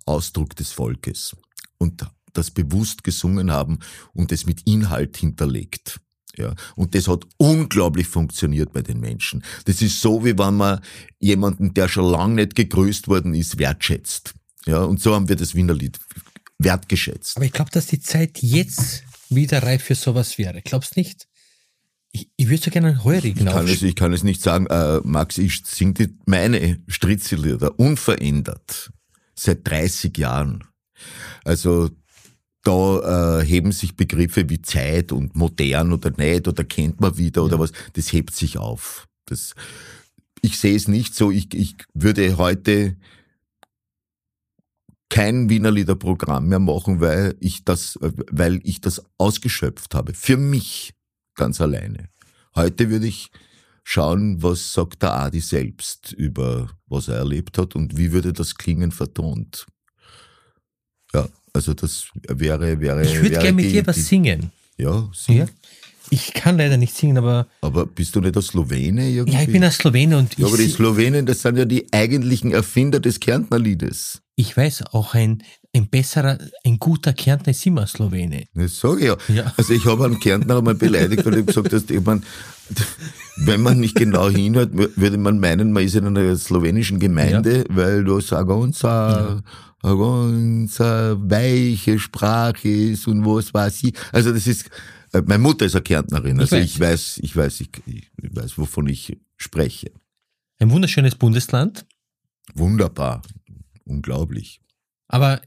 Ausdruck des Volkes. Und das bewusst gesungen haben und es mit Inhalt hinterlegt. Ja, und das hat unglaublich funktioniert bei den Menschen. Das ist so, wie wenn man jemanden, der schon lange nicht gegrüßt worden ist, wertschätzt. Ja, und so haben wir das Wienerlied wertgeschätzt. Aber ich glaube, dass die Zeit jetzt wieder reif für sowas wäre. Glaubst nicht? Ich, ich würde so gerne einen heurigen ich kann, es, ich kann es nicht sagen, äh, Max, ich singe meine Stritzelieder unverändert seit 30 Jahren. Also da äh, heben sich Begriffe wie Zeit und modern oder nicht oder kennt man wieder oder was, das hebt sich auf. Das, ich sehe es nicht so, ich, ich würde heute kein Wiener Liederprogramm mehr machen, weil ich das, weil ich das ausgeschöpft habe. Für mich ganz alleine. Heute würde ich schauen, was sagt der Adi selbst über was er erlebt hat und wie würde das klingen vertont. Ja, also das wäre, wäre. Ich würde gerne mit dir was singen. Ja, singen. Ja? Ich kann leider nicht singen, aber. Aber bist du nicht ein Slowene irgendwie? Ja, ich bin ein Slowene und ja, aber die Slowenen, das sind ja die eigentlichen Erfinder des Kärntnerliedes. Ich weiß, auch ein, ein besserer, ein guter Kärntner ist immer Slowene. Das sage ich ja. ja. Also ich habe einen Kärntner einmal beleidigt, weil ich gesagt habe, ich mein, wenn man nicht genau hinhört, würde man meinen, man ist in einer slowenischen Gemeinde, ja. weil du sagst, ja. ganz weiche Sprache ist und was weiß ich. Also das ist, äh, meine Mutter ist eine Kärntnerin, also ich weiß, ich weiß, ich, ich weiß, wovon ich spreche. Ein wunderschönes Bundesland. Wunderbar. Unglaublich. Aber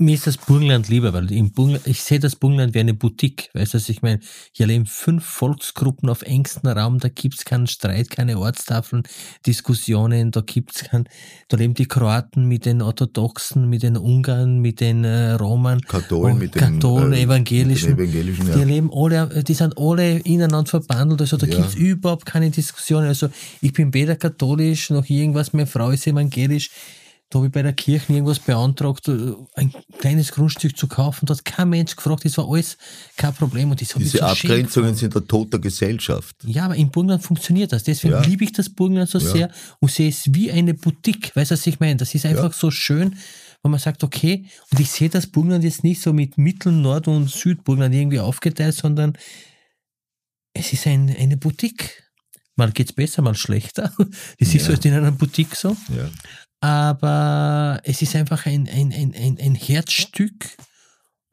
mir ist das Burgenland lieber, weil im Burgenland, ich sehe das Burgenland wie eine Boutique. Weißt du, also ich meine, hier leben fünf Volksgruppen auf engstem Raum, da gibt's keinen Streit, keine Ortstafeln, Diskussionen, da gibt's kein, da leben die Kroaten mit den Orthodoxen, mit den Ungarn, mit den äh, Romern, Katholen, mit den Katholen, äh, Evangelischen. Den Evangelischen ja. Die leben alle, die sind alle ineinander verbandelt, also da ja. gibt's überhaupt keine Diskussionen. Also ich bin weder katholisch noch irgendwas, meine Frau ist evangelisch da habe ich bei der Kirche irgendwas beantragt, äh, ein kleines Grundstück zu kaufen. Da hat kein Mensch gefragt, das war alles kein Problem. Und das Diese so Abgrenzungen sind der Tod der Gesellschaft. Ja, aber in Burgenland funktioniert das. Deswegen ja. liebe ich das Burgenland so ja. sehr und sehe es wie eine Boutique. Weißt du, was ich meine? Das ist einfach ja. so schön, wenn man sagt, okay, und ich sehe das Burgenland jetzt nicht so mit Mittel-, Nord- und Südburgenland irgendwie aufgeteilt, sondern es ist ein, eine Boutique. Mal geht's besser, mal schlechter. Das ist halt in einer Boutique so. Ja aber es ist einfach ein, ein, ein, ein, ein Herzstück.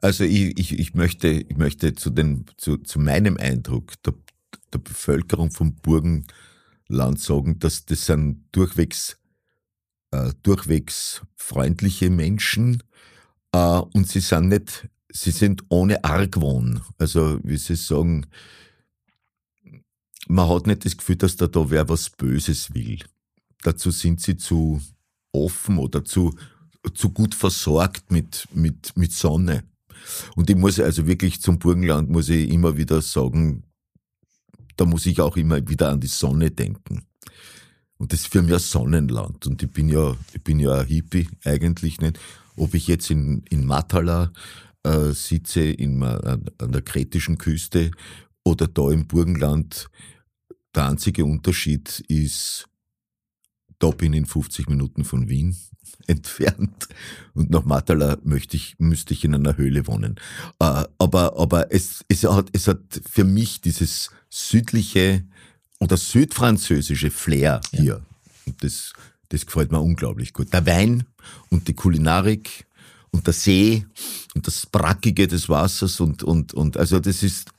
Also ich, ich, ich, möchte, ich möchte zu, den, zu, zu meinem Eindruck der, der Bevölkerung vom Burgenland sagen, dass das sind durchwegs, äh, durchwegs freundliche Menschen äh, und sie sind nicht, sie sind ohne Argwohn. Also wie sie sagen, man hat nicht das Gefühl, dass da da wer was Böses will. Dazu sind sie zu, offen oder zu, zu gut versorgt mit, mit, mit Sonne. Und ich muss also wirklich zum Burgenland muss ich immer wieder sagen, da muss ich auch immer wieder an die Sonne denken. Und das ist für mich ein Sonnenland. Und ich bin ja, ich bin ja ein Hippie eigentlich nicht. Ob ich jetzt in, in Matala äh, sitze, in, an, an der kretischen Küste oder da im Burgenland, der einzige Unterschied ist, da bin ich in 50 Minuten von Wien entfernt und nach Matala möchte ich, müsste ich in einer Höhle wohnen. Äh, aber, aber es, es hat, es hat für mich dieses südliche oder südfranzösische Flair hier. Ja. Und das, das gefällt mir unglaublich gut. Der Wein und die Kulinarik und der See und das Brackige des Wassers und, und, und, also das ist,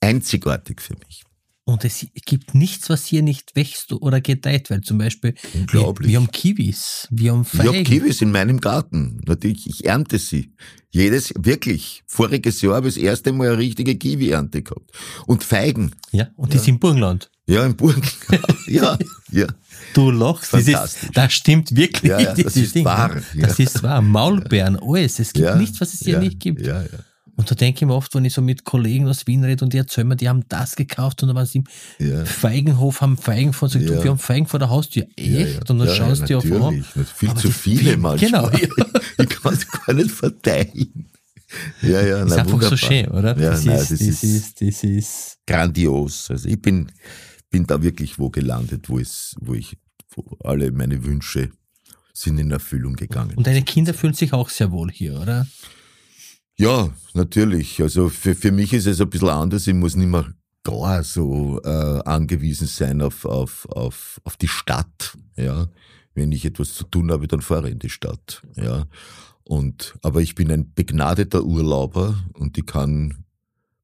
einzigartig für mich. Und es gibt nichts, was hier nicht wächst oder gedeiht, weil zum Beispiel Unglaublich. Wir, wir haben Kiwis, wir haben Ich Feigen. habe Kiwis in meinem Garten. Natürlich, ich ernte sie. Jedes, wirklich. Voriges Jahr habe ich das erste Mal eine richtige Kiwi-Ernte gehabt. Und Feigen. Ja, und die sind im Burgenland. Ja, im Burgen. ja, ja. Du lachst, das, ist, das stimmt wirklich. Ja, ja, das ist Ding. wahr, ja. Das ist wahr. Maulbeeren, alles. Es gibt ja, nichts, was es hier ja, nicht gibt. Ja, ja. Und da denke ich mir oft, wenn ich so mit Kollegen aus Wien rede und die erzählen mir, die haben das gekauft und dann waren sie im Ja. Feigenhof, haben Feigen vor sich, Ja. wir haben Feigen vor der Haustür. Echt? Ja, ja. Und dann schaust du ja, dir auf an. Viel zu viele manchmal. Genau. Ich kann es gar nicht verteilen. Ja, ja, Das ist na, einfach wunderbar. so schön, oder? Ja, das, nein, ist, das das, ist- ist, das ist, Grandios. Also ich bin, bin da wirklich wo gelandet, wo es, wo ich, wo alle meine Wünsche sind in Erfüllung gegangen. Und deine Kinder fühlen sich auch sehr wohl hier, oder? Ja, natürlich. Also für, für mich ist es ein bisschen anders. Ich muss nicht mehr gar so äh, angewiesen sein auf, auf, auf, auf die Stadt. Ja, wenn ich etwas zu tun habe, dann fahre ich in die Stadt. Ja, und aber ich bin ein begnadeter Urlauber und ich kann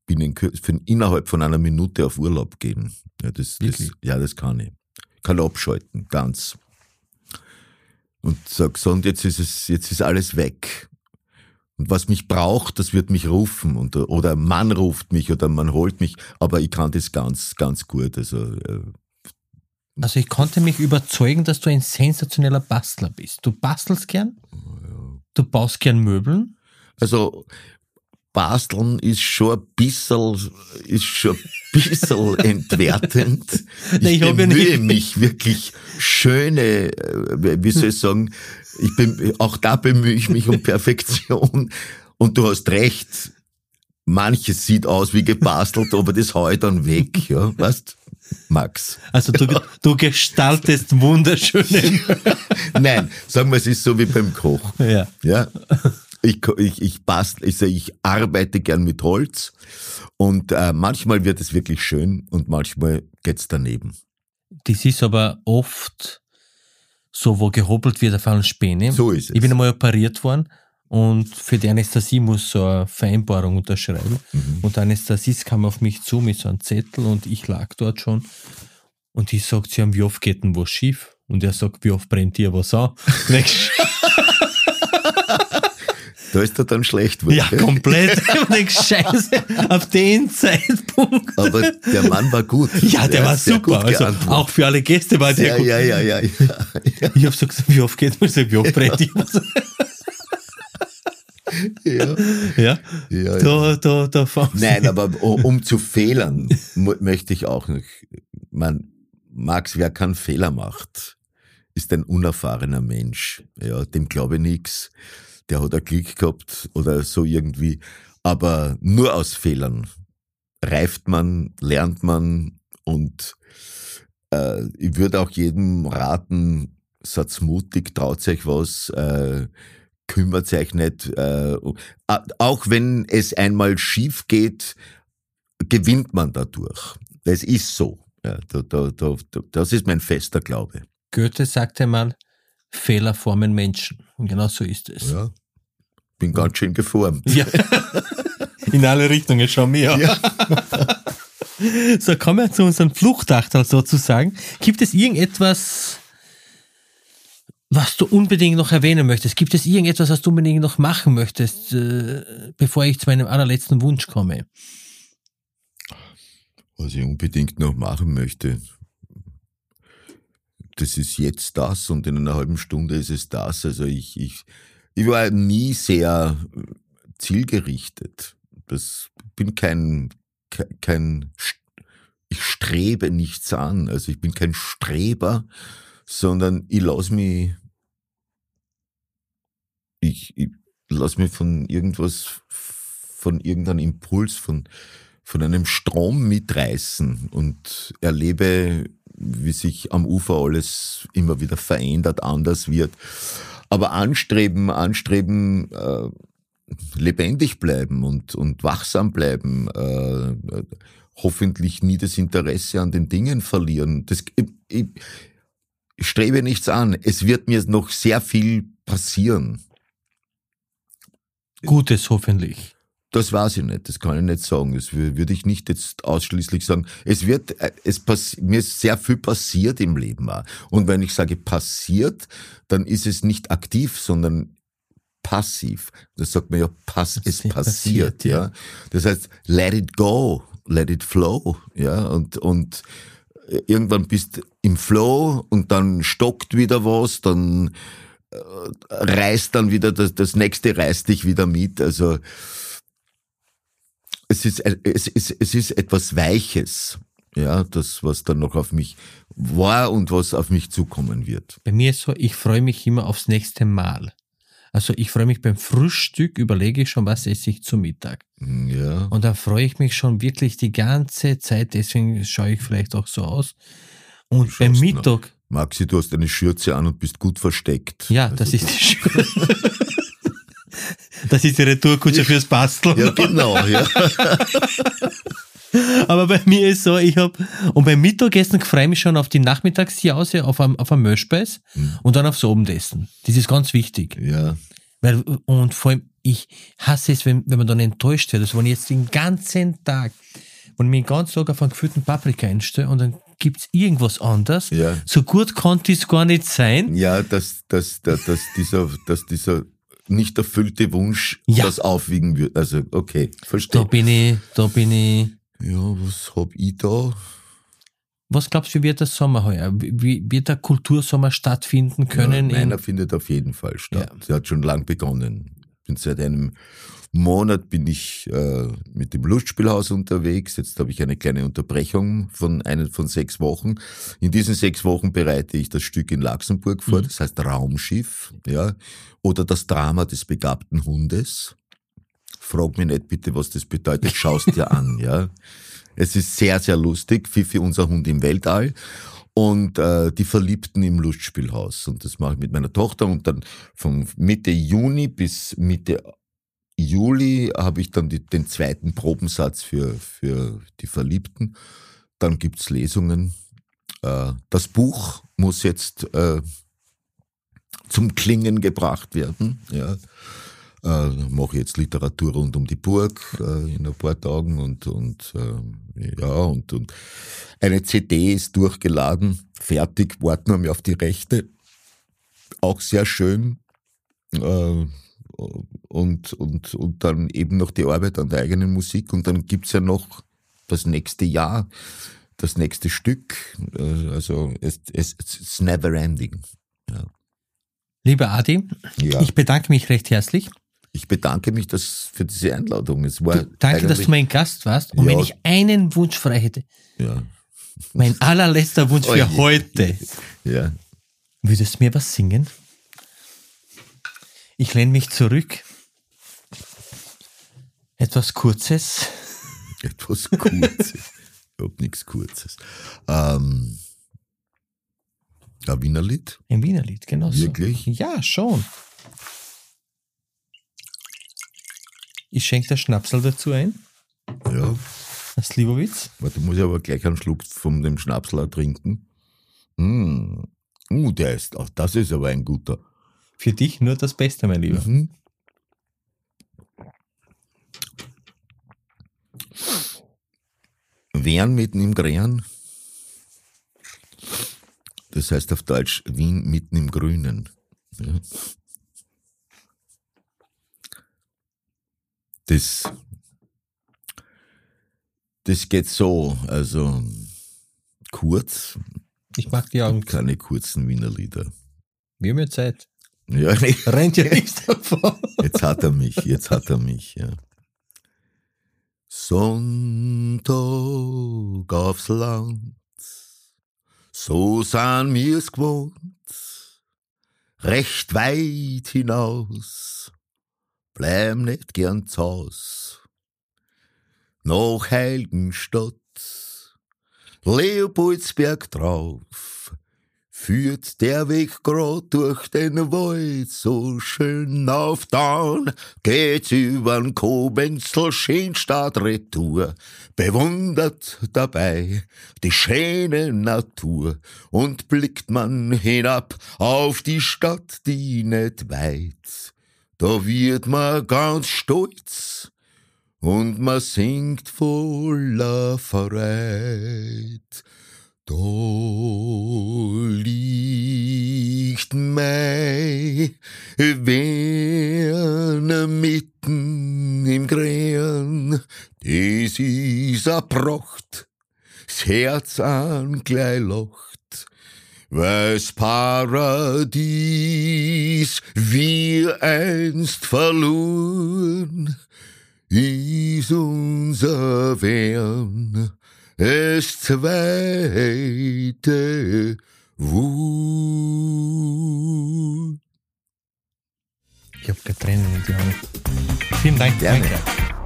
binnen kür- für, innerhalb von einer Minute auf Urlaub gehen. Ja, das, das, ja, das kann ich. Ich kann abschalten, ganz. Und sag so, und jetzt ist es, jetzt ist alles weg. Und was mich braucht, das wird mich rufen und, oder man ruft mich oder man holt mich, aber ich kann das ganz, ganz gut. Also äh, Also ich konnte mich überzeugen, dass du ein sensationeller Bastler bist. Du bastelst gern, du baust gern Möbeln. Also Basteln ist schon ein bisschen, ist schon ein bisschen entwertend. Ich, ich hab ja bemühe nicht- mich wirklich schöne, äh, wie soll ich sagen, ich bin, auch da bemühe ich mich um Perfektion. Und du hast recht, manches sieht aus wie gebastelt, aber das hau ich dann weg, ja, weißt? Max. Also du, du gestaltest wunderschöne. Nein, sagen wir, es ist so wie beim Koch. ja. Ja. Ich, ich, ich bastel, ich, ich arbeite gern mit Holz und äh, manchmal wird es wirklich schön und manchmal geht's daneben. Das ist aber oft so, wo gehobelt wird auf einen Späne. So ist es. Ich bin einmal operiert worden und für die Anästhesie muss so eine Vereinbarung unterschreiben. Mhm. Und der Anästhesist kam auf mich zu mit so einem Zettel und ich lag dort schon. Und ich sagt, sie haben, wie oft geht denn was schief? Und er sagt, wie oft brennt dir was an? Da ist er dann schlecht geworden. ja, komplett. Ich, scheiße, auf den Zeitpunkt. Aber der Mann war gut. Ja, der Er war super. Also auch für alle Gäste war der ja, gut. ja, ja, ja, ja, ja. Ich hab so gesagt, wie oft geht man? Sag, wie oft brennt ja, Ja, ja, ja. da, da, da fangst Nein, aber um zu fehlern, möchte ich auch noch, man, Max, wer keinen Fehler macht, ist ein unerfahrener Mensch. Ja, dem glaube ich nix. Der hat ein Glück gehabt oder so irgendwie. Aber nur aus Fehlern reift man, lernt man und äh, ich würde auch jedem raten, seid mutig, traut euch was, äh, kümmert euch nicht. Äh, auch wenn es einmal schief geht, gewinnt man dadurch. Das ist so. Ja, da, da, da, das ist mein fester Glaube. Goethe sagte mal, Fehler formen Menschen. Und genau so ist es. Ja. Bin ganz schön geformt. Ja. In alle Richtungen, schau mir an. Ja. So, kommen wir zu unserem Fluchtachtel sozusagen. Gibt es irgendetwas, was du unbedingt noch erwähnen möchtest? Gibt es irgendetwas, was du unbedingt noch machen möchtest, äh, bevor ich zu meinem allerletzten Wunsch komme? Was ich unbedingt noch machen möchte, das ist jetzt das und in einer halben Stunde ist es das. Also ich, ich, ich war nie sehr zielgerichtet. Das bin kein, ke- kein, ich strebe nichts an. Also ich bin kein Streber, sondern ich lass mich, ich, ich lass mich von irgendwas, von irgendeinem Impuls, von, von einem Strom mitreißen und erlebe, wie sich am Ufer alles immer wieder verändert, anders wird. Aber anstreben, anstreben, äh, lebendig bleiben und, und wachsam bleiben, äh, hoffentlich nie das Interesse an den Dingen verlieren. Das, ich, ich, ich strebe nichts an. Es wird mir noch sehr viel passieren. Gutes hoffentlich. Das weiß ich nicht, das kann ich nicht sagen. Das wür- würde ich nicht jetzt ausschließlich sagen. Es wird, äh, es pass mir ist sehr viel passiert im Leben auch. Und wenn ich sage passiert, dann ist es nicht aktiv, sondern passiv. Das sagt man ja, pass, es Passiert, passiert, passiert, ja. Das heißt, let it go, let it flow, ja. Und, und irgendwann bist im Flow und dann stockt wieder was, dann äh, reißt dann wieder, das, das nächste reißt dich wieder mit. Also es ist, äh, es ist, es ist etwas Weiches, ja, das, was dann noch auf mich war und was auf mich zukommen wird. Bei mir ist so, ich freue mich immer aufs nächste Mal. Also ich freue mich beim Frühstück, überlege ich schon, was esse ich zu Mittag. Ja. Und dann freue ich mich schon wirklich die ganze Zeit, deswegen schaue ich vielleicht auch so aus. Und beim Mittag, Maxi, du hast eine Schürze an und bist gut versteckt. ja, Also das ist die Schule. Das ist die Retourkutsche fürs Basteln. Ja, genau, ja. Aber bei mir ist so, ich hab und beim Mittagessen freue ich mich schon auf die Nachmittagsjause, auf ein, auf ein Möschspeis und dann aufs Abendessen. Das ist ganz wichtig. Ja. Weil, und vor allem, ich hasse es, wenn, wenn man dann enttäuscht wird. Also wenn ich jetzt den ganzen Tag, wenn ich mich den ganzen Tag auf einen gefüllten Paprika einstelle und dann gibt's irgendwas anderes, Ja. so gut konnte es gar nicht sein. Ja, dass, dass, dass, dass dieser, dass dieser nicht erfüllte Wunsch Ja. das aufwiegen wird. Also, okay, Da verstehe. bin ich, da bin ich. Ja, was hab ich da? Was glaubst du, wie wird der Sommer heuer? Wie wird der Kultursommer stattfinden können? ja, meiner in, findet auf jeden Fall statt. Ja. Der hat schon lang begonnen. Bin seit einem Monat bin ich äh, mit dem Lustspielhaus unterwegs. Jetzt habe ich eine kleine Unterbrechung von einen von sechs Wochen. In diesen sechs Wochen bereite ich das Stück in Luxemburg vor. Das heißt Raumschiff, ja, oder das Drama des begabten Hundes. Frag mich nicht bitte, was das bedeutet. Schaust dir an, ja. Es ist sehr, sehr lustig. Fifi, unser Hund im Weltall. Und äh, die Verliebten im Lustspielhaus. Und das mache ich mit meiner Tochter. Und dann von Mitte Juni bis Mitte Juli habe ich dann die, den zweiten Probensatz für, für die Verliebten. Dann gibt's Lesungen. Äh, das Buch muss jetzt äh, zum Klingen gebracht werden. Ja. Äh, mache jetzt Literatur rund um die Burg äh, in ein paar Tagen und, und äh, ja und, und eine CD ist durchgeladen, fertig, warten wir auf die Rechte. Auch sehr schön. Äh, und, und, und dann eben noch die Arbeit an der eigenen Musik und dann gibt's ja noch das nächste Jahr, das nächste Stück. Äh, Also es, es, it's never ending. Lieber Adi, Ja. ich bedanke mich recht herzlich. Ich bedanke mich das für diese Einladung. Es war Danke, dass du mein Gast warst. Und Ja. wenn ich einen Wunsch frei hätte, ja, mein allerletzter Wunsch Oh für heute, ja. würdest du mir was singen? Ich lehne mich zurück. Etwas Kurzes. Etwas Kurzes. ich hab nichts Kurzes. Ähm, ein Wiener Lied? Ein Wiener Lied, genau so. Wirklich? Ja, schon. Ich schenke der Schnapsel dazu ein. Ja. Das Slivovitz. Warte, muss ich aber gleich einen Schluck von dem Schnapsler trinken. Mm. Uh, der ist, auch das ist aber ein guter. Für dich nur das Beste, mein Lieber. Mhm. Wern mitten im Gräen. Das heißt auf Deutsch Wien mitten im Grünen. Ja. Das, das geht so, also kurz, Ich mag die Augen. keine kurzen Wiener Lieder. Wir haben ja Zeit. Ja, nee. Rennt ja nichts davon. Jetzt hat er mich, jetzt hat er mich, ja. Sonntag aufs Land, so sind wir's gewohnt, recht weit hinaus, bleib nicht gern zu Haus. Nach Heiligenstadt, Leopoldsberg drauf, führt der Weg grad durch den Wald. So schön auf Down, geht's übern Kobenzel Schenstadt retour, bewundert dabei die schöne Natur. Und blickt man hinab auf die Stadt, die nicht weit, da wird man ganz stolz. Und man singt voller Freude. Da liegt mei Werner mitten im Gräen, das is a Pracht, das Herz an gleich lacht, weil's Paradies wir einst verloren, is unser Wern es zweite Wut. Ich habe Tränen in die Augen. Vielen Dank. Gerne. Danke.